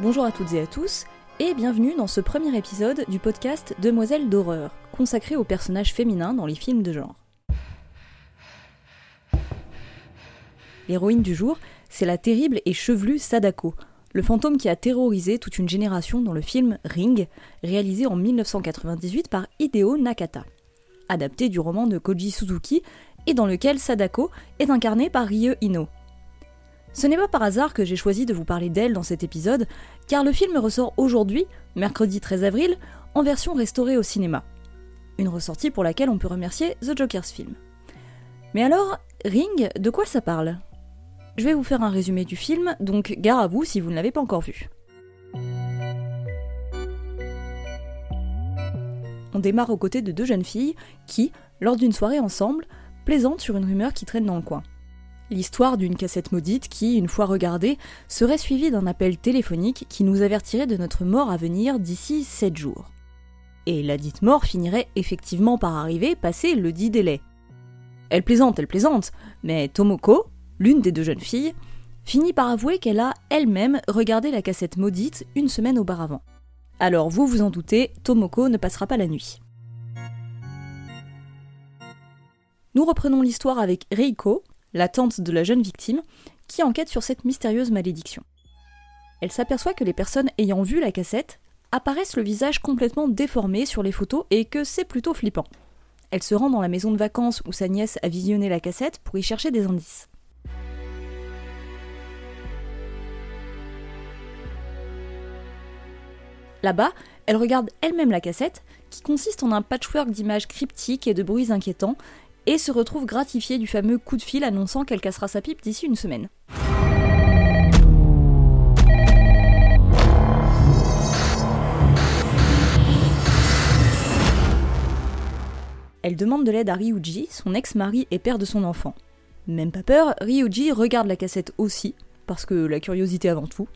Bonjour à toutes et à tous, et bienvenue dans ce premier épisode du podcast Demoiselles d'horreur, consacré aux personnages féminins dans les films de genre. L'héroïne du jour, c'est la terrible et chevelue Sadako, le fantôme qui a terrorisé toute une génération dans le film Ring, réalisé en 1998 par Hideo Nakata, adapté du roman de Koji Suzuki et dans lequel Sadako est incarnée par Ryo Ino. Ce n'est pas par hasard que j'ai choisi de vous parler d'elle dans cet épisode, car le film ressort aujourd'hui, mercredi 13 avril, en version restaurée au cinéma. Une ressortie pour laquelle on peut remercier The Joker's Film. Mais alors, Ring, de quoi ça parle? Je vais vous faire un résumé du film, donc gare à vous si vous ne l'avez pas encore vu. On démarre aux côtés de deux jeunes filles qui, lors d'une soirée ensemble, plaisantent sur une rumeur qui traîne dans le coin l'histoire d'une cassette maudite qui, une fois regardée, serait suivie d'un appel téléphonique qui nous avertirait de notre mort à venir d'ici 7 jours. Et la dite mort finirait effectivement par arriver passé le dit délai. Elle plaisante, elle plaisante, mais Tomoko, l'une des deux jeunes filles, finit par avouer qu'elle a elle-même regardé la cassette maudite une semaine auparavant. Alors vous vous en doutez, Tomoko ne passera pas la nuit. Nous reprenons l'histoire avec Reiko, la tante de la jeune victime, qui enquête sur cette mystérieuse malédiction. Elle s'aperçoit que les personnes ayant vu la cassette apparaissent le visage complètement déformé sur les photos et que c'est plutôt flippant. Elle se rend dans la maison de vacances où sa nièce a visionné la cassette pour y chercher des indices. Là-bas, elle regarde elle-même la cassette, qui consiste en un patchwork d'images cryptiques et de bruits inquiétants, et se retrouve gratifiée du fameux coup de fil annonçant qu'elle cassera sa pipe d'ici une semaine. Elle demande de l'aide à Ryuji, son ex-mari et père de son enfant. Même pas peur, Ryuji regarde la cassette aussi, parce que la curiosité avant tout.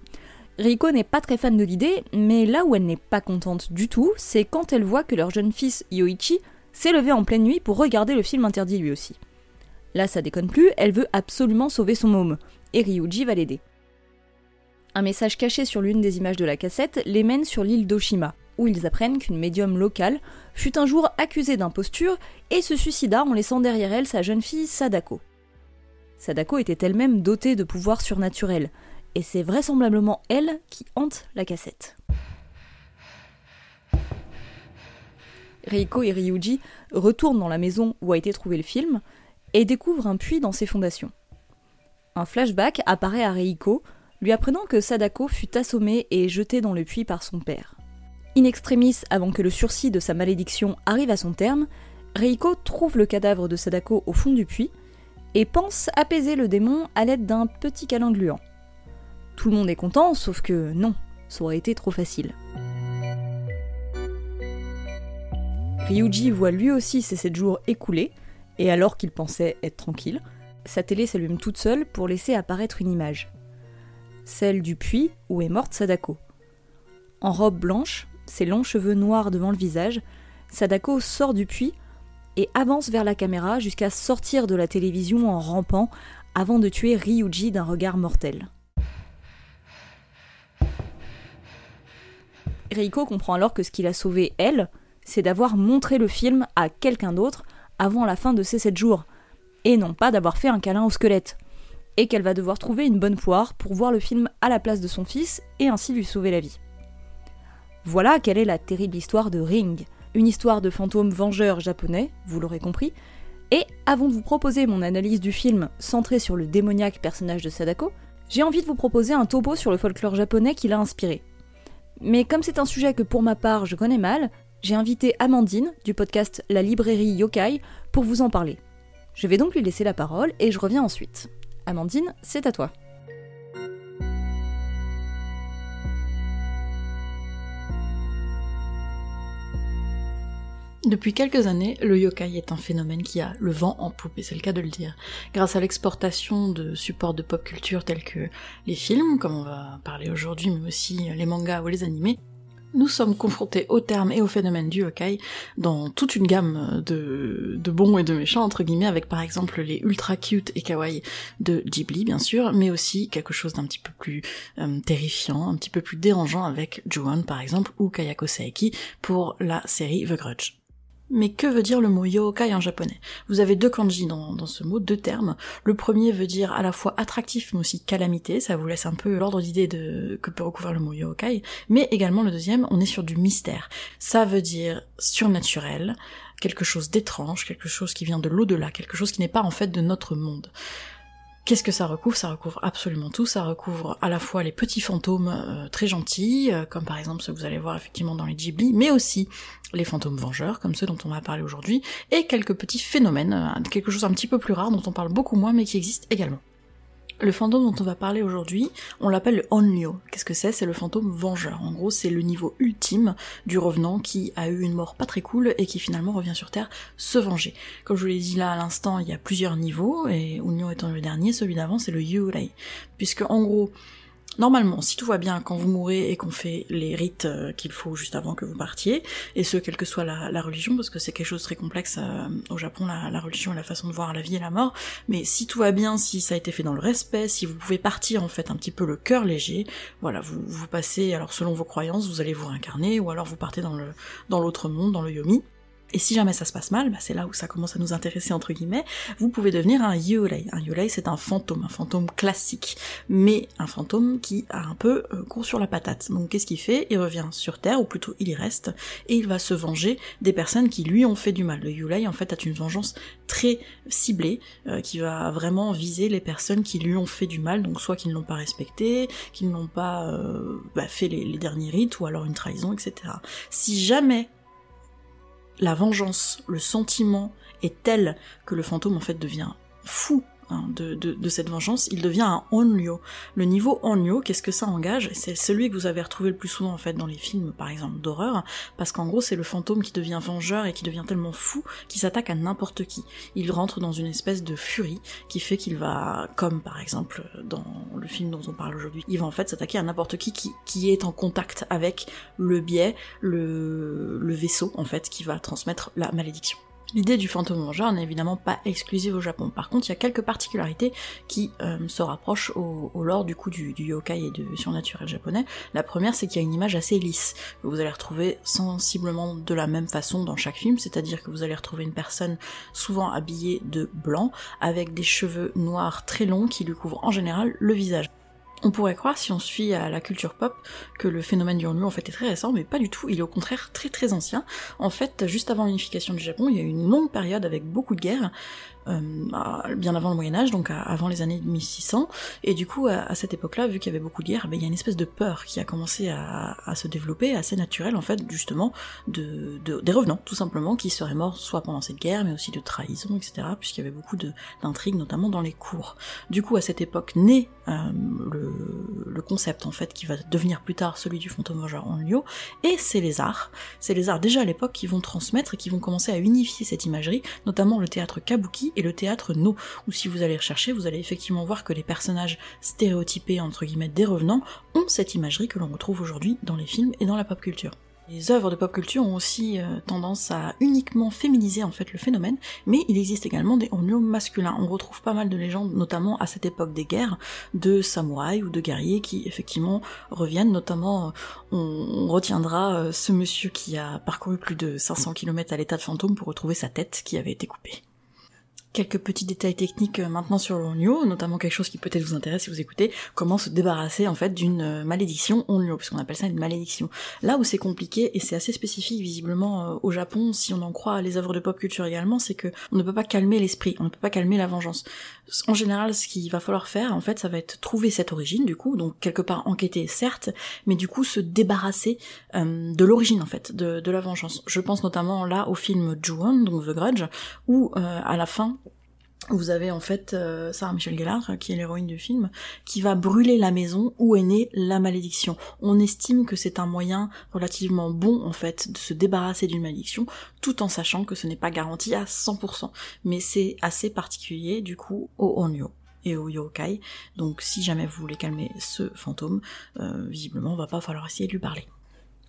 Riko n'est pas très fan de l'idée, mais là où elle n'est pas contente du tout, c'est quand elle voit que leur jeune fils Yoichi s'est levée en pleine nuit pour regarder le film interdit lui aussi. Là, ça déconne plus, elle veut absolument sauver son môme, et Ryuji va l'aider. Un message caché sur l'une des images de la cassette les mène sur l'île d'Oshima, où ils apprennent qu'une médium locale fut un jour accusée d'imposture et se suicida en laissant derrière elle sa jeune fille Sadako. Sadako était elle-même dotée de pouvoirs surnaturels, et c'est vraisemblablement elle qui hante la cassette. Reiko et Ryuji retournent dans la maison où a été trouvé le film et découvrent un puits dans ses fondations. Un flashback apparaît à Reiko, lui apprenant que Sadako fut assommée et jetée dans le puits par son père. In extremis, avant que le sursis de sa malédiction arrive à son terme, Reiko trouve le cadavre de Sadako au fond du puits et pense apaiser le démon à l'aide d'un petit câlin gluant. Tout le monde est content, sauf que non, ça aurait été trop facile. Ryuji voit lui aussi ses 7 jours écoulés, et alors qu'il pensait être tranquille, sa télé s'allume toute seule pour laisser apparaître une image. Celle du puits où est morte Sadako. En robe blanche, ses longs cheveux noirs devant le visage, Sadako sort du puits et avance vers la caméra jusqu'à sortir de la télévision en rampant avant de tuer Ryuji d'un regard mortel. Reiko comprend alors que ce qu'il a sauvé elle, c'est d'avoir montré le film à quelqu'un d'autre avant la fin de ces 7 jours, et non pas d'avoir fait un câlin au squelette. et qu'elle va devoir trouver une bonne poire pour voir le film à la place de son fils et ainsi lui sauver la vie. Voilà quelle est la terrible histoire de Ring, une histoire de fantôme vengeur japonais, vous l'aurez compris, et avant de vous proposer mon analyse du film centré sur le démoniaque personnage de Sadako, j'ai envie de vous proposer un topo sur le folklore japonais qui l'a inspiré. Mais comme c'est un sujet que pour ma part je connais mal, j'ai invité Amandine du podcast La librairie Yokai pour vous en parler. Je vais donc lui laisser la parole et je reviens ensuite. Amandine, c'est à toi. Depuis quelques années, le yokai est un phénomène qui a le vent en poupe, et c'est le cas de le dire. Grâce à l'exportation de supports de pop culture tels que les films, comme on va parler aujourd'hui, mais aussi les mangas ou les animés, nous sommes confrontés au terme et au phénomène du yokai dans toute une gamme de, bons et de méchants, entre guillemets, avec par exemple les ultra cute et kawaii de Ghibli, bien sûr, mais aussi quelque chose d'un petit peu plus euh, terrifiant, un petit peu plus dérangeant avec Ju-on, par exemple, ou Kayako Saeki pour la série The Grudge. Mais que veut dire le mot yokai en japonais? Vous avez deux kanji dans, ce mot, deux termes. Le premier veut dire à la fois attractif mais aussi calamité, ça vous laisse un peu l'ordre d'idée que peut recouvrir le mot yokai. Mais également le deuxième, on est sur du mystère. Ça veut dire surnaturel, quelque chose d'étrange, quelque chose qui vient de l'au-delà, quelque chose qui n'est pas en fait de notre monde. Qu'est-ce que ça recouvre? Ça recouvre absolument tout. Ça recouvre à la fois les petits fantômes euh, très gentils, euh, comme par exemple ceux que vous allez voir effectivement dans les Ghibli, mais aussi les fantômes vengeurs, comme ceux dont on va parler aujourd'hui, et quelques petits phénomènes, euh, quelque chose un petit peu plus rare dont on parle beaucoup moins, mais qui existe également. Le fantôme dont on va parler aujourd'hui, on l'appelle le Onryo. Qu'est-ce que c'est? C'est le fantôme vengeur. En gros, c'est le niveau ultime du revenant qui a eu une mort pas très cool et qui finalement revient sur Terre se venger. Comme je vous l'ai dit là à l'instant, il y a plusieurs niveaux, et Onryo étant le dernier, celui d'avant c'est le Yurei. Puisque en gros, Normalement, si tout va bien quand vous mourrez et qu'on fait les rites euh, qu'il faut juste avant que vous partiez, et ce, quelle que soit la, religion, parce que c'est quelque chose de très complexe euh, au Japon, la, religion et la façon de voir la vie et la mort, mais si tout va bien, si ça a été fait dans le respect, si vous pouvez partir en fait un petit peu le cœur léger, voilà, vous, vous passez, alors selon vos croyances, vous allez vous réincarner, ou alors vous partez dans le dans l'autre monde, dans le yomi, et si jamais ça se passe mal, bah c'est là où ça commence à nous intéresser entre guillemets, vous pouvez devenir un yurei. Un yurei c'est un fantôme, un fantôme classique, mais un fantôme qui a un peu euh, court sur la patate. Donc qu'est-ce qu'il fait? Il revient sur Terre, ou plutôt il y reste, et il va se venger des personnes qui lui ont fait du mal. Le yurei en fait a une vengeance très ciblée, euh, qui va vraiment viser les personnes qui lui ont fait du mal, donc soit qui ne l'ont pas respecté, qui ne l'ont pas euh, bah, fait les derniers rites, ou alors une trahison, etc. Si jamais la vengeance, le sentiment est tel que le fantôme en fait devient fou Hein, de, cette vengeance, il devient un onryo. Le niveau onryo, qu'est-ce que ça engage? C'est celui que vous avez retrouvé le plus souvent en fait dans les films, par exemple d'horreur, parce qu'en gros c'est le fantôme qui devient vengeur et qui devient tellement fou qu'il s'attaque à n'importe qui. Il rentre dans une espèce de furie qui fait qu'il va, comme par exemple dans le film dont on parle aujourd'hui, il va en fait s'attaquer à n'importe qui, qui est en contact avec le biais, le, le vaisseau en fait qui va transmettre la malédiction. L'idée du fantôme vengeur n'est évidemment pas exclusive au Japon. Par contre, il y a quelques particularités qui euh, se rapprochent au, lore du coup du, yokai et du surnaturel japonais. La première, c'est qu'il y a une image assez lisse que vous allez retrouver sensiblement de la même façon dans chaque film, c'est-à-dire que vous allez retrouver une personne souvent habillée de blanc avec des cheveux noirs très longs qui lui couvrent en général le visage. On pourrait croire, si on fie à la culture pop, que le phénomène du Hanyu en fait est très récent, mais pas du tout, il est au contraire très très ancien. En fait, juste avant l'unification du Japon, il y a eu une longue période avec beaucoup de guerres, euh, bien avant le Moyen Âge, donc avant les années 1600, et du coup à, cette époque-là, vu qu'il y avait beaucoup de guerres, ben, il y a une espèce de peur qui a commencé à, se développer, assez naturelle en fait, justement, de, des revenants, tout simplement, qui seraient morts soit pendant cette guerre, mais aussi de trahison, etc., puisqu'il y avait beaucoup d'intrigues, notamment dans les cours. Du coup, à cette époque, naît euh, le, concept en fait qui va devenir plus tard celui du fantôme vengeur en lieu, et c'est les arts, c'est les arts déjà à l'époque qui vont transmettre et qui vont commencer à unifier cette imagerie, notamment le théâtre kabuki et le théâtre No, où si vous allez rechercher, vous allez effectivement voir que les personnages stéréotypés, entre guillemets, des revenants, ont cette imagerie que l'on retrouve aujourd'hui dans les films et dans la pop culture. Les œuvres de pop culture ont aussi euh, tendance à uniquement féminiser en fait le phénomène, mais il existe également des onryo masculins. On retrouve pas mal de légendes, notamment à cette époque des guerres, de samouraïs ou de guerriers qui effectivement reviennent. Notamment, euh, on, retiendra euh, ce monsieur qui a parcouru plus de 500 km à l'état de fantôme pour retrouver sa tête qui avait été coupée. Quelques petits détails techniques euh, maintenant sur l'onio, notamment quelque chose qui peut-être vous intéresse si vous écoutez, comment se débarrasser en fait d'une euh, malédiction onio, parce qu'on appelle ça une malédiction. Là où c'est compliqué, et c'est assez spécifique visiblement euh, au Japon, si on en croit les œuvres de pop culture également, c'est que on ne peut pas calmer l'esprit, on ne peut pas calmer la vengeance. En général, ce qu'il va falloir faire, en fait, ça va être trouver cette origine, du coup, donc quelque part enquêter, certes, mais du coup se débarrasser de l'origine en fait, de, de, la vengeance. Je pense notamment là au film Ju-on, donc The Grudge, où à la fin, vous avez en fait euh, Sarah Michelle Gellar, qui est l'héroïne du film, qui va brûler la maison où est née la malédiction. On estime que c'est un moyen relativement bon en fait de se débarrasser d'une malédiction, tout en sachant que ce n'est pas garanti à 100%. Mais c'est assez particulier du coup au Onyo et au yokai. Donc si jamais vous voulez calmer ce fantôme, euh, visiblement, on va pas falloir essayer de lui parler.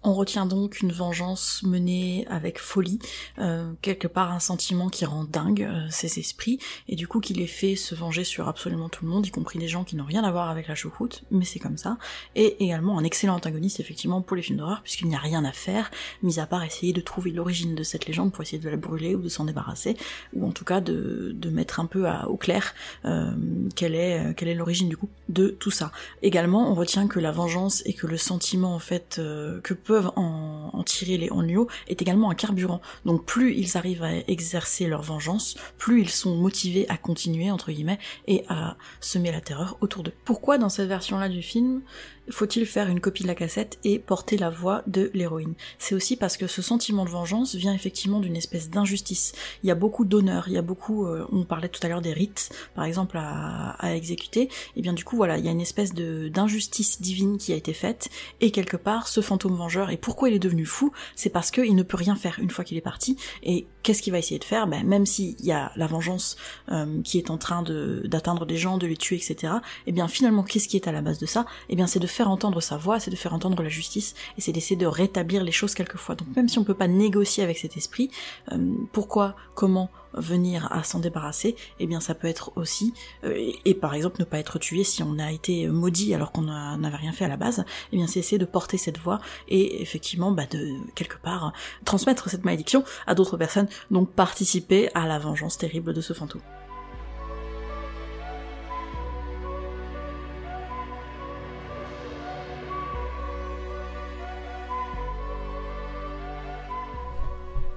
On retient donc une vengeance menée avec folie, euh, quelque part un sentiment qui rend dingue euh, esprits, et du coup qui les fait se venger sur absolument tout le monde, y compris des gens qui n'ont rien à voir avec la choucroute, mais c'est comme ça, et également un excellent antagoniste effectivement pour les films d'horreur, puisqu'il n'y a rien à faire, mis à part essayer de trouver l'origine de cette légende pour essayer de la brûler ou de s'en débarrasser, ou en tout cas de, de mettre un peu à, au clair euh, quelle est quelle est l'origine du coup de tout ça. Également, on retient que la vengeance et que le sentiment en fait que peut en, tirer les onryo est également un carburant. Donc plus ils arrivent à exercer leur vengeance, plus ils sont motivés à continuer, entre guillemets, et à semer la terreur autour d'eux. Pourquoi dans cette version-là du film, faut-il faire une copie de la cassette et porter la voix de l'héroïne? C'est aussi parce que ce sentiment de vengeance vient effectivement d'une espèce d'injustice. Il y a beaucoup d'honneur, il y a beaucoup, euh, on parlait tout à l'heure des rites, par exemple, à, exécuter, et bien du coup voilà, il y a une espèce d'injustice divine qui a été faite, et quelque part, ce fantôme vengeur, et pourquoi il est devenu fou, c'est parce qu'il ne peut rien faire une fois qu'il est parti, et qu'est-ce qu'il va essayer de faire? Ben, Même s'il y a la vengeance euh, qui est en train d'atteindre des gens, de les tuer, etc., et bien finalement, qu'est-ce qui est à la base de ça? Et bien c'est de faire entendre sa voix, c'est de faire entendre la justice, et c'est d'essayer de rétablir les choses quelquefois. Donc même si on peut pas négocier avec cet esprit, euh, pourquoi, comment venir à s'en débarrasser, eh bien ça peut être aussi, euh, et, par exemple ne pas être tué si on a été maudit alors qu'on n'avait rien fait à la base, eh bien c'est essayer de porter cette voix et effectivement bah, de quelque part transmettre cette malédiction à d'autres personnes, donc participer à la vengeance terrible de ce fantôme.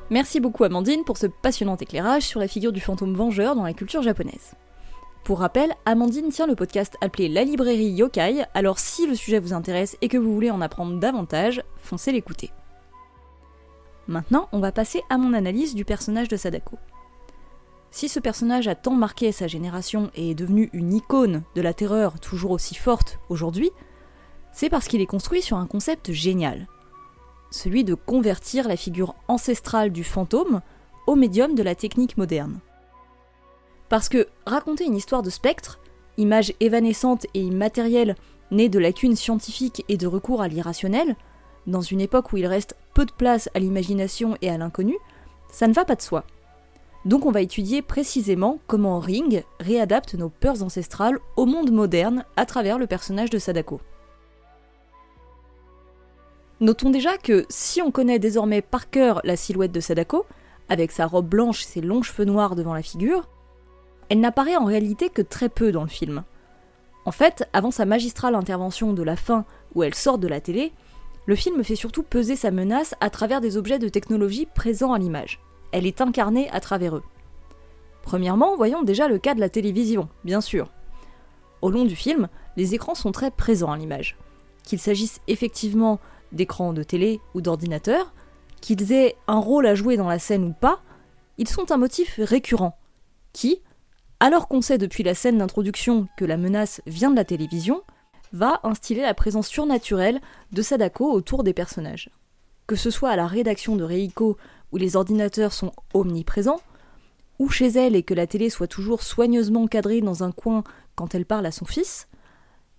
Merci beaucoup Amandine pour ce passionnant éclairage sur la figure du fantôme vengeur dans la culture japonaise. Pour rappel, Amandine tient le podcast appelé La librairie Yokai, alors si le sujet vous intéresse et que vous voulez en apprendre davantage, foncez l'écouter. Maintenant, on va passer à mon analyse du personnage de Sadako. Si ce personnage a tant marqué sa génération et est devenu une icône de la terreur toujours aussi forte aujourd'hui, c'est parce qu'il est construit sur un concept génial, celui de convertir la figure ancestrale du fantôme au médium de la technique moderne. Parce que raconter une histoire de spectre, image évanescente et immatérielle née de lacunes scientifiques et de recours à l'irrationnel, dans une époque où il reste peu de place à l'imagination et à l'inconnu, ça ne va pas de soi. Donc on va étudier précisément comment Ring réadapte nos peurs ancestrales au monde moderne à travers le personnage de Sadako. Notons déjà que si on connaît désormais par cœur la silhouette de Sadako, avec sa robe blanche et ses longs cheveux noirs devant la figure, elle n'apparaît en réalité que très peu dans le film. En fait, avant sa magistrale intervention de la fin où elle sort de la télé, le film fait surtout peser sa menace à travers des objets de technologie présents à l'image. Elle est incarnée à travers eux. Premièrement, voyons déjà le cas de la télévision, bien sûr. Au long du film, les écrans sont très présents à l'image. Qu'il s'agisse effectivement d'écran de télé ou d'ordinateur, qu'ils aient un rôle à jouer dans la scène ou pas, ils sont un motif récurrent, qui, alors qu'on sait depuis la scène d'introduction que la menace vient de la télévision, va instiller la présence surnaturelle de Sadako autour des personnages. Que ce soit à la rédaction de Reiko où les ordinateurs sont omniprésents, ou chez elle et que la télé soit toujours soigneusement cadrée dans un coin quand elle parle à son fils,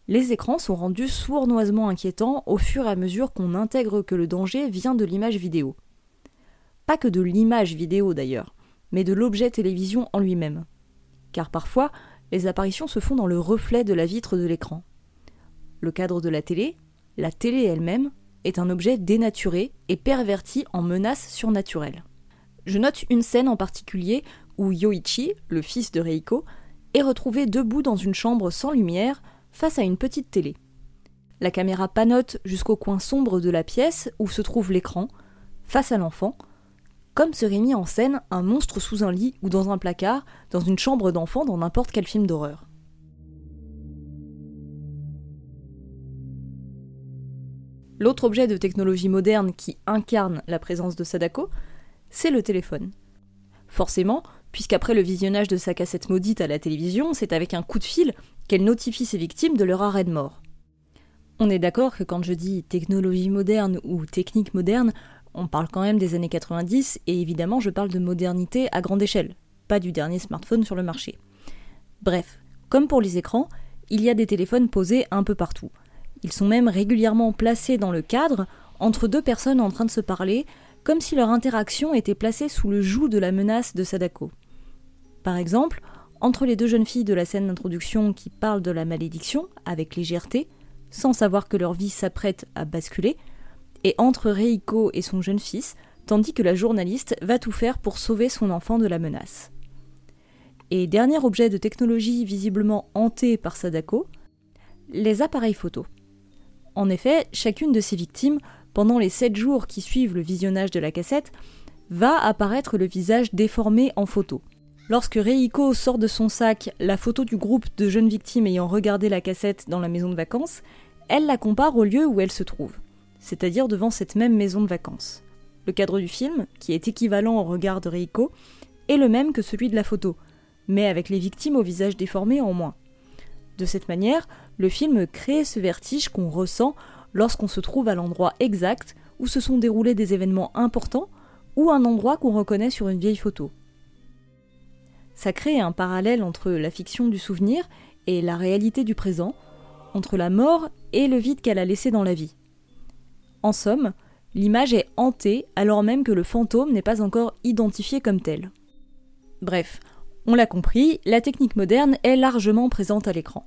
les écrans sont rendus sournoisement inquiétants au fur et à mesure qu'on intègre que le danger vient de l'image vidéo. Pas que de l'image vidéo d'ailleurs, mais de l'objet télévision en lui-même. Car parfois, les apparitions se font dans le reflet de la vitre de l'écran. Le cadre de la télé, la télé elle-même, est un objet dénaturé et perverti en menace surnaturelle. Je note une scène en particulier où Yoichi, le fils de Reiko, est retrouvé debout dans une chambre sans lumière face à une petite télé. La caméra panote jusqu'au coin sombre de la pièce où se trouve l'écran, face à l'enfant, comme serait mis en scène un monstre sous un lit ou dans un placard, dans une chambre d'enfant dans n'importe quel film d'horreur. L'autre objet de technologie moderne qui incarne la présence de Sadako, c'est le téléphone. Forcément, puisqu'après le visionnage de sa cassette maudite à la télévision, c'est avec un coup de fil qu'elle notifie ses victimes de leur arrêt de mort. On est d'accord que quand je dis technologie moderne ou technique moderne, on parle quand même des années 90 et évidemment je parle de modernité à grande échelle, pas du dernier smartphone sur le marché. Bref, comme pour les écrans, il y a des téléphones posés un peu partout. Ils sont même régulièrement placés dans le cadre entre deux personnes en train de se parler, comme si leur interaction était placée sous le joug de la menace de Sadako. Par exemple, entre les deux jeunes filles de la scène d'introduction qui parlent de la malédiction avec légèreté, sans savoir que leur vie s'apprête à basculer, et entre Reiko et son jeune fils, tandis que la journaliste va tout faire pour sauver son enfant de la menace. Et dernier objet de technologie visiblement hanté par Sadako, les appareils photo. En effet, chacune de ces victimes, pendant les 7 jours qui suivent le visionnage de la cassette, va apparaître le visage déformé en photo. Lorsque Reiko sort de son sac la photo du groupe de jeunes victimes ayant regardé la cassette dans la maison de vacances, elle la compare au lieu où elle se trouve, c'est-à-dire devant cette même maison de vacances. Le cadre du film, qui est équivalent au regard de Reiko, est le même que celui de la photo, mais avec les victimes au visage déformé en moins. De cette manière, le film crée ce vertige qu'on ressent lorsqu'on se trouve à l'endroit exact où se sont déroulés des événements importants ou un endroit qu'on reconnaît sur une vieille photo ça crée un parallèle entre la fiction du souvenir et la réalité du présent, entre la mort et le vide qu'elle a laissé dans la vie. En somme, l'image est hantée alors même que le fantôme n'est pas encore identifié comme tel. Bref, on l'a compris, la technique moderne est largement présente à l'écran.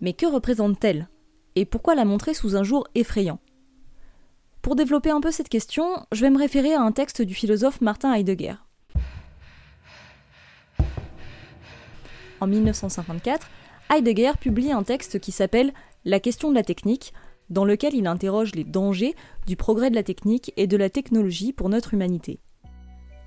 Mais que représente-t-elle? Et pourquoi la montrer sous un jour effrayant? Pour développer un peu cette question, je vais me référer à un texte du philosophe Martin Heidegger. En 1954, Heidegger publie un texte qui s'appelle La question de la technique, dans lequel il interroge les dangers du progrès de la technique et de la technologie pour notre humanité.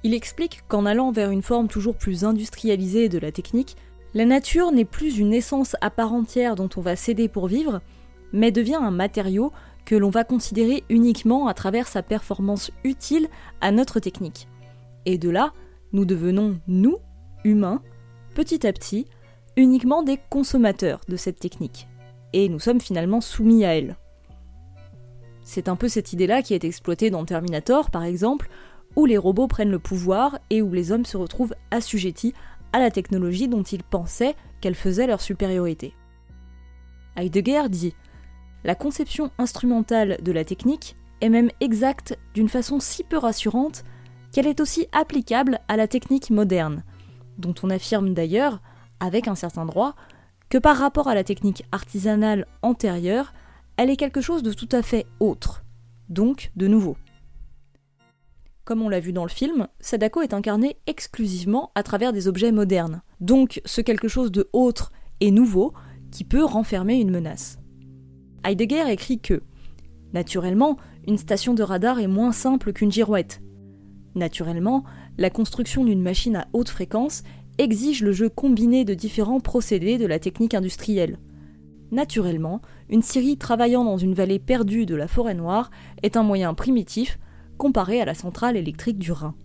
Il explique qu'en allant vers une forme toujours plus industrialisée de la technique, la nature n'est plus une essence à part entière dont on va céder pour vivre, mais devient un matériau que l'on va considérer uniquement à travers sa performance utile à notre technique. Et de là, nous devenons, nous, humains, petit à petit, uniquement des consommateurs de cette technique. Et nous sommes finalement soumis à elle. C'est un peu cette idée-là qui est exploitée dans Terminator, par exemple, où les robots prennent le pouvoir et où les hommes se retrouvent assujettis à la technologie dont ils pensaient qu'elle faisait leur supériorité. Heidegger dit La conception instrumentale de la technique est même exacte d'une façon si peu rassurante qu'elle est aussi applicable à la technique moderne, dont on affirme d'ailleurs, avec un certain droit, que par rapport à la technique artisanale antérieure, elle est quelque chose de tout à fait autre, donc de nouveau. Comme on l'a vu dans le film, Sadako est incarné exclusivement à travers des objets modernes, donc ce quelque chose de autre et nouveau qui peut renfermer une menace. Heidegger écrit que, naturellement, une station de radar est moins simple qu'une girouette. Naturellement, la construction d'une machine à haute fréquence exige le jeu combiné de différents procédés de la technique industrielle. Naturellement, une scierie travaillant dans une vallée perdue de la forêt noire est un moyen primitif comparé à la centrale électrique du Rhin.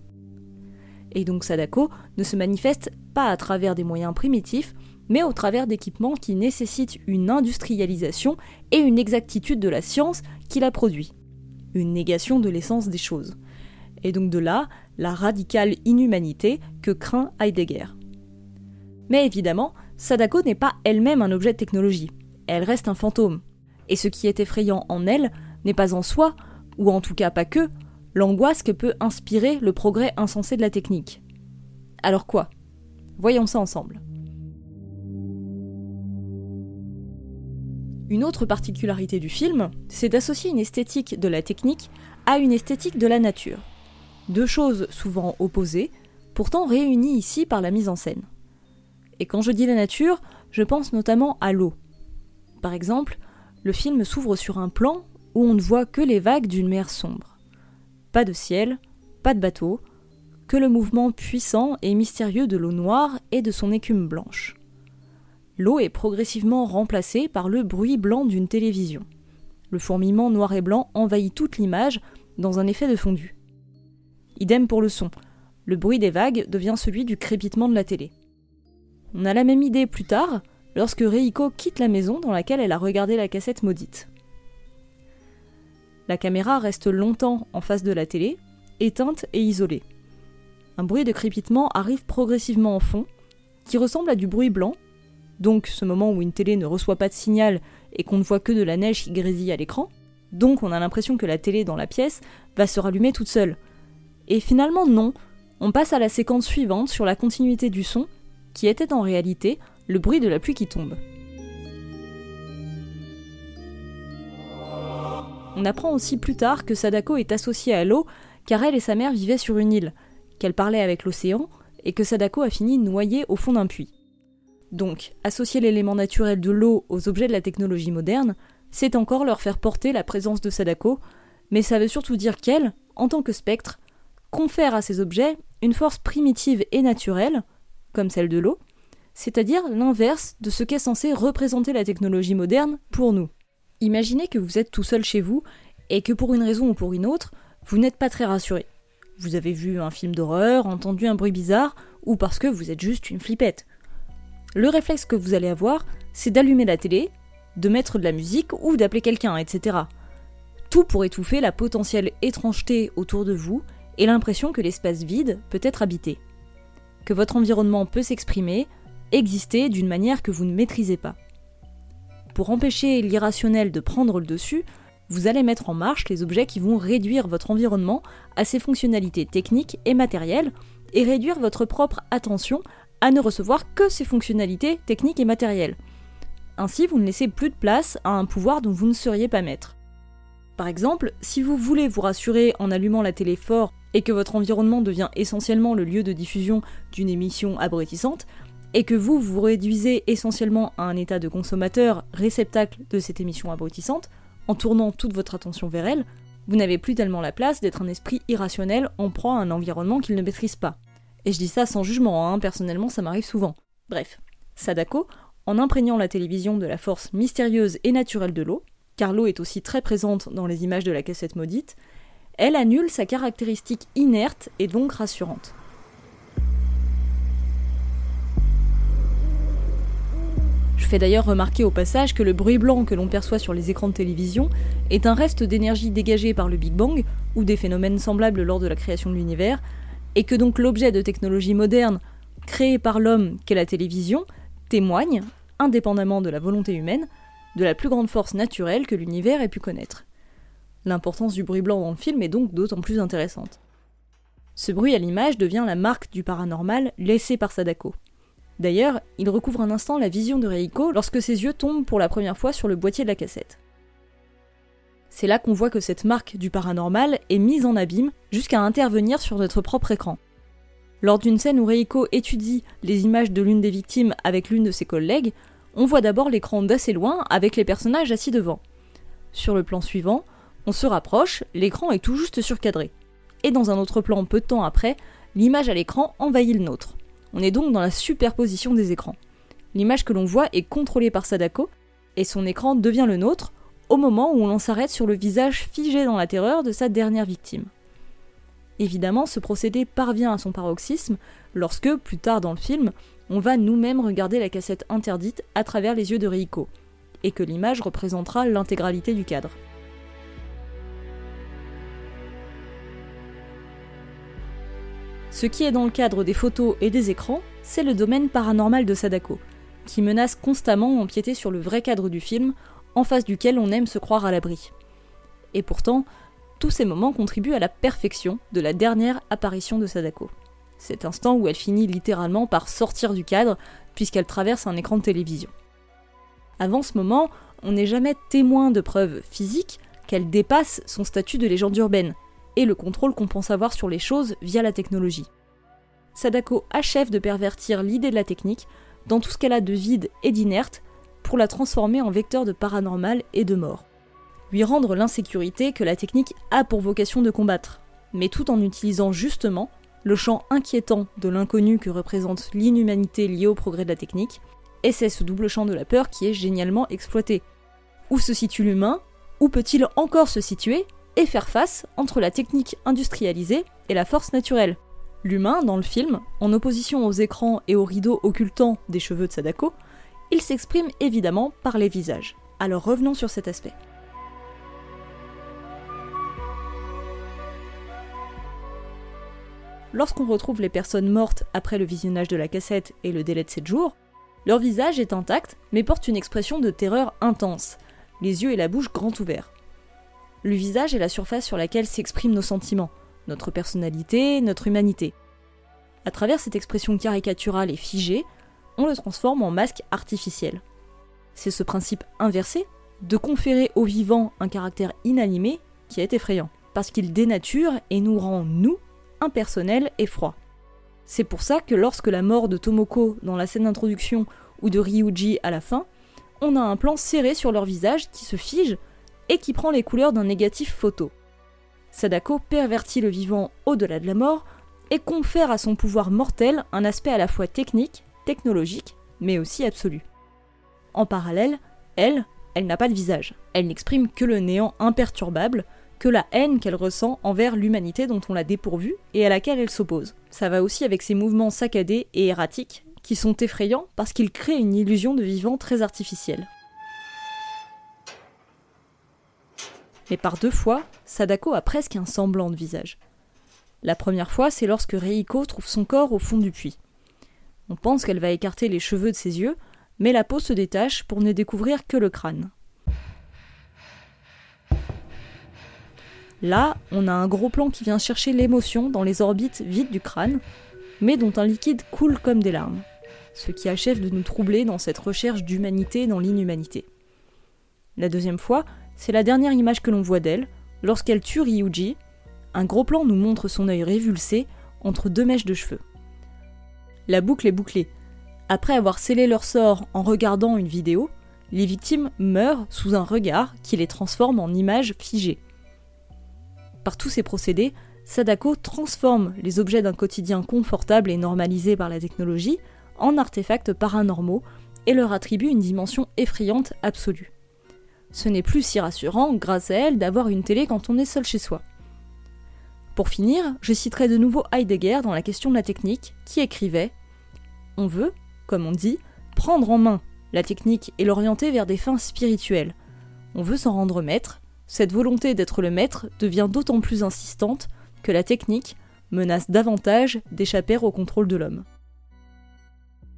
Et donc Sadako ne se manifeste pas à travers des moyens primitifs, mais au travers d'équipements qui nécessitent une industrialisation et une exactitude de la science qui la produit. Une négation de l'essence des choses. Et donc de là, la radicale inhumanité que craint Heidegger. Mais évidemment, Sadako n'est pas elle-même un objet de technologie, elle reste un fantôme. Et ce qui est effrayant en elle n'est pas en soi, ou en tout cas pas que, l'angoisse que peut inspirer le progrès insensé de la technique. Alors quoi? Voyons ça ensemble. Une autre particularité du film, c'est d'associer une esthétique de la technique à une esthétique de la nature deux choses souvent opposées, pourtant réunis ici par la mise en scène. Et quand je dis la nature, je pense notamment à l'eau. Par exemple, le film s'ouvre sur un plan où on ne voit que les vagues d'une mer sombre. Pas de ciel, pas de bateau, que le mouvement puissant et mystérieux de l'eau noire et de son écume blanche. L'eau est progressivement remplacée par le bruit blanc d'une télévision. Le fourmillement noir et blanc envahit toute l'image dans un effet de fondu. Idem pour le son. Le bruit des vagues devient celui du crépitement de la télé. On a la même idée plus tard, lorsque Reiko quitte la maison dans laquelle elle a regardé la cassette maudite. La caméra reste longtemps en face de la télé, éteinte et isolée. Un bruit de crépitement arrive progressivement en fond, qui ressemble à du bruit blanc, donc ce moment où une télé ne reçoit pas de signal et qu'on ne voit que de la neige qui grésille à l'écran, donc on a l'impression que la télé dans la pièce va se rallumer toute seule. Et finalement non, on passe à la séquence suivante sur la continuité du son, qui était en réalité le bruit de la pluie qui tombe. On apprend aussi plus tard que Sadako est associée à l'eau car elle et sa mère vivaient sur une île, qu'elle parlait avec l'océan et que Sadako a fini noyée au fond d'un puits. Donc, associer l'élément naturel de l'eau aux objets de la technologie moderne, c'est encore leur faire porter la présence de Sadako, mais ça veut surtout dire qu'elle, en tant que spectre, confère à ces objets une force primitive et naturelle, comme celle de l'eau, c'est-à-dire l'inverse de ce qu'est censé représenter la technologie moderne pour nous. Imaginez que vous êtes tout seul chez vous et que pour une raison ou pour une autre, vous n'êtes pas très rassuré. Vous avez vu un film d'horreur, entendu un bruit bizarre, ou parce que vous êtes juste une flippette. Le réflexe que vous allez avoir, c'est d'allumer la télé, de mettre de la musique ou d'appeler quelqu'un, etc. Tout pour étouffer la potentielle étrangeté autour de vous et l'impression que l'espace vide peut être habité. Que votre environnement peut s'exprimer, exister d'une manière que vous ne maîtrisez pas. Pour empêcher l'irrationnel de prendre le dessus, vous allez mettre en marche les objets qui vont réduire votre environnement à ses fonctionnalités techniques et matérielles et réduire votre propre attention à ne recevoir que ses fonctionnalités techniques et matérielles. Ainsi, vous ne laissez plus de place à un pouvoir dont vous ne seriez pas maître. Par exemple, si vous voulez vous rassurer en allumant la télé fort et que votre environnement devient essentiellement le lieu de diffusion d'une émission abrutissante, et que vous vous réduisez essentiellement à un état de consommateur réceptacle de cette émission abrutissante, en tournant toute votre attention vers elle, vous n'avez plus tellement la place d'être un esprit irrationnel en proie à un environnement qu'il ne maîtrise pas. Et je dis ça sans jugement, hein, personnellement ça m'arrive souvent. Bref, Sadako, en imprégnant la télévision de la force mystérieuse et naturelle de l'eau, car l'eau est aussi très présente dans les images de la cassette maudite, elle annule sa caractéristique inerte et donc rassurante. Je fais d'ailleurs remarquer au passage que le bruit blanc que l'on perçoit sur les écrans de télévision est un reste d'énergie dégagée par le Big Bang ou des phénomènes semblables lors de la création de l'univers, et que donc l'objet de technologie moderne créé par l'homme qu'est la télévision témoigne, indépendamment de la volonté humaine, de la plus grande force naturelle que l'univers ait pu connaître. L'importance du bruit blanc dans le film est donc d'autant plus intéressante. Ce bruit à l'image devient la marque du paranormal laissé par Sadako. D'ailleurs, il recouvre un instant la vision de Reiko lorsque ses yeux tombent pour la première fois sur le boîtier de la cassette. C'est là qu'on voit que cette marque du paranormal est mise en abîme jusqu'à intervenir sur notre propre écran. Lors d'une scène où Reiko étudie les images de l'une des victimes avec l'une de ses collègues, on voit d'abord l'écran d'assez loin avec les personnages assis devant. Sur le plan suivant, on se rapproche, l'écran est tout juste surcadré. Et dans un autre plan peu de temps après, l'image à l'écran envahit le nôtre. On est donc dans la superposition des écrans. L'image que l'on voit est contrôlée par Sadako, et son écran devient le nôtre au moment où l'on s'arrête sur le visage figé dans la terreur de sa dernière victime. Évidemment, ce procédé parvient à son paroxysme lorsque, plus tard dans le film, on va nous-mêmes regarder la cassette interdite à travers les yeux de Reiko, et que l'image représentera l'intégralité du cadre. Ce qui est dans le cadre des photos et des écrans, c'est le domaine paranormal de Sadako, qui menace constamment d'empiéter sur le vrai cadre du film, en face duquel on aime se croire à l'abri. Et pourtant, tous ces moments contribuent à la perfection de la dernière apparition de Sadako. Cet instant où elle finit littéralement par sortir du cadre, puisqu'elle traverse un écran de télévision. Avant ce moment, on n'est jamais témoin de preuves physiques qu'elle dépasse son statut de légende urbaine, et le contrôle qu'on pense avoir sur les choses via la technologie. Sadako achève de pervertir l'idée de la technique dans tout ce qu'elle a de vide et d'inerte pour la transformer en vecteur de paranormal et de mort. Lui rendre l'insécurité que la technique a pour vocation de combattre, mais tout en utilisant justement le champ inquiétant de l'inconnu que représente l'inhumanité liée au progrès de la technique, et c'est ce double champ de la peur qui est génialement exploité. Où se situe l'humain? Où peut-il encore se situer? Et faire face entre la technique industrialisée et la force naturelle L'humain, dans le film, en opposition aux écrans et aux rideaux occultants des cheveux de Sadako, il s'exprime évidemment par les visages. Alors revenons sur cet aspect. Lorsqu'on retrouve les personnes mortes après le visionnage de la cassette et le délai de 7 jours, leur visage est intact mais porte une expression de terreur intense, les yeux et la bouche grand ouverts. Le visage est la surface sur laquelle s'expriment nos sentiments, notre personnalité, notre humanité. À travers cette expression caricaturale et figée, on le transforme en masque artificiel. C'est ce principe inversé de conférer au vivant un caractère inanimé qui est effrayant, parce qu'il dénature et nous rend, nous, impersonnels et froids. C'est pour ça que lorsque la mort de Tomoko dans la scène d'introduction ou de Ryuji à la fin, on a un plan serré sur leur visage qui se fige et qui prend les couleurs d'un négatif photo. Sadako pervertit le vivant au-delà de la mort et confère à son pouvoir mortel un aspect à la fois technique, technologique, mais aussi absolu. En parallèle, elle, elle n'a pas de visage. Elle n'exprime que le néant imperturbable, que la haine qu'elle ressent envers l'humanité dont on l'a dépourvue et à laquelle elle s'oppose. Ça va aussi avec ses mouvements saccadés et erratiques, qui sont effrayants parce qu'ils créent une illusion de vivant très artificielle. Mais par deux fois, Sadako a presque un semblant de visage. La première fois, c'est lorsque Reiko trouve son corps au fond du puits. On pense qu'elle va écarter les cheveux de ses yeux, mais la peau se détache pour ne découvrir que le crâne. Là, on a un gros plan qui vient chercher l'émotion dans les orbites vides du crâne, mais dont un liquide coule comme des larmes, ce qui achève de nous troubler dans cette recherche d'humanité dans l'inhumanité. La deuxième fois, c'est la dernière image que l'on voit d'elle, lorsqu'elle tue Ryuji. Un gros plan nous montre son œil révulsé entre deux mèches de cheveux. La boucle est bouclée. Après avoir scellé leur sort en regardant une vidéo, les victimes meurent sous un regard qui les transforme en images figées. Par tous ces procédés, Sadako transforme les objets d'un quotidien confortable et normalisé par la technologie en artefacts paranormaux et leur attribue une dimension effrayante absolue. Ce n'est plus si rassurant, grâce à elle, d'avoir une télé quand on est seul chez soi. Pour finir, je citerai de nouveau Heidegger dans la question de la technique, qui écrivait On veut, comme on dit, prendre en main la technique et l'orienter vers des fins spirituelles. On veut s'en rendre maître, cette volonté d'être le maître devient d'autant plus insistante que la technique menace davantage d'échapper au contrôle de l'homme.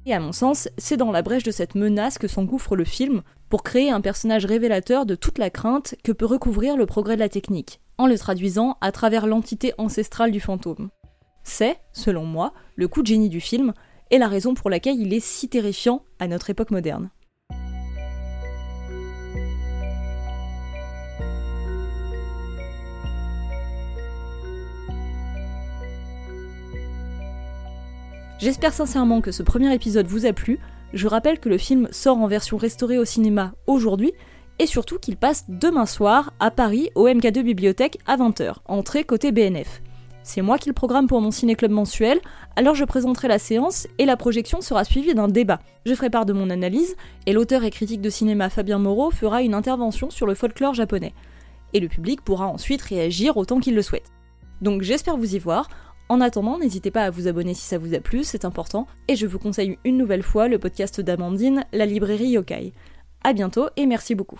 Et à mon sens, c'est dans la brèche de cette menace que s'engouffre le film pour créer un personnage révélateur de toute la crainte que peut recouvrir le progrès de la technique, en le traduisant à travers l'entité ancestrale du fantôme. C'est, selon moi, le coup de génie du film et la raison pour laquelle il est si terrifiant à notre époque moderne. J'espère sincèrement que ce premier épisode vous a plu. Je rappelle que le film sort en version restaurée au cinéma aujourd'hui et surtout qu'il passe demain soir à Paris au MK2 Bibliothèque à 20h, entrée côté BNF. C'est moi qui le programme pour mon ciné-club mensuel, alors je présenterai la séance et la projection sera suivie d'un débat. Je ferai part de mon analyse et l'auteur et critique de cinéma Fabien Moreau fera une intervention sur le folklore japonais. Et le public pourra ensuite réagir autant qu'il le souhaite. Donc j'espère vous y voir. En attendant, n'hésitez pas à vous abonner si ça vous a plu, c'est important, et je vous conseille une nouvelle fois le podcast d'Amandine, La librairie Yokai. A bientôt et merci beaucoup.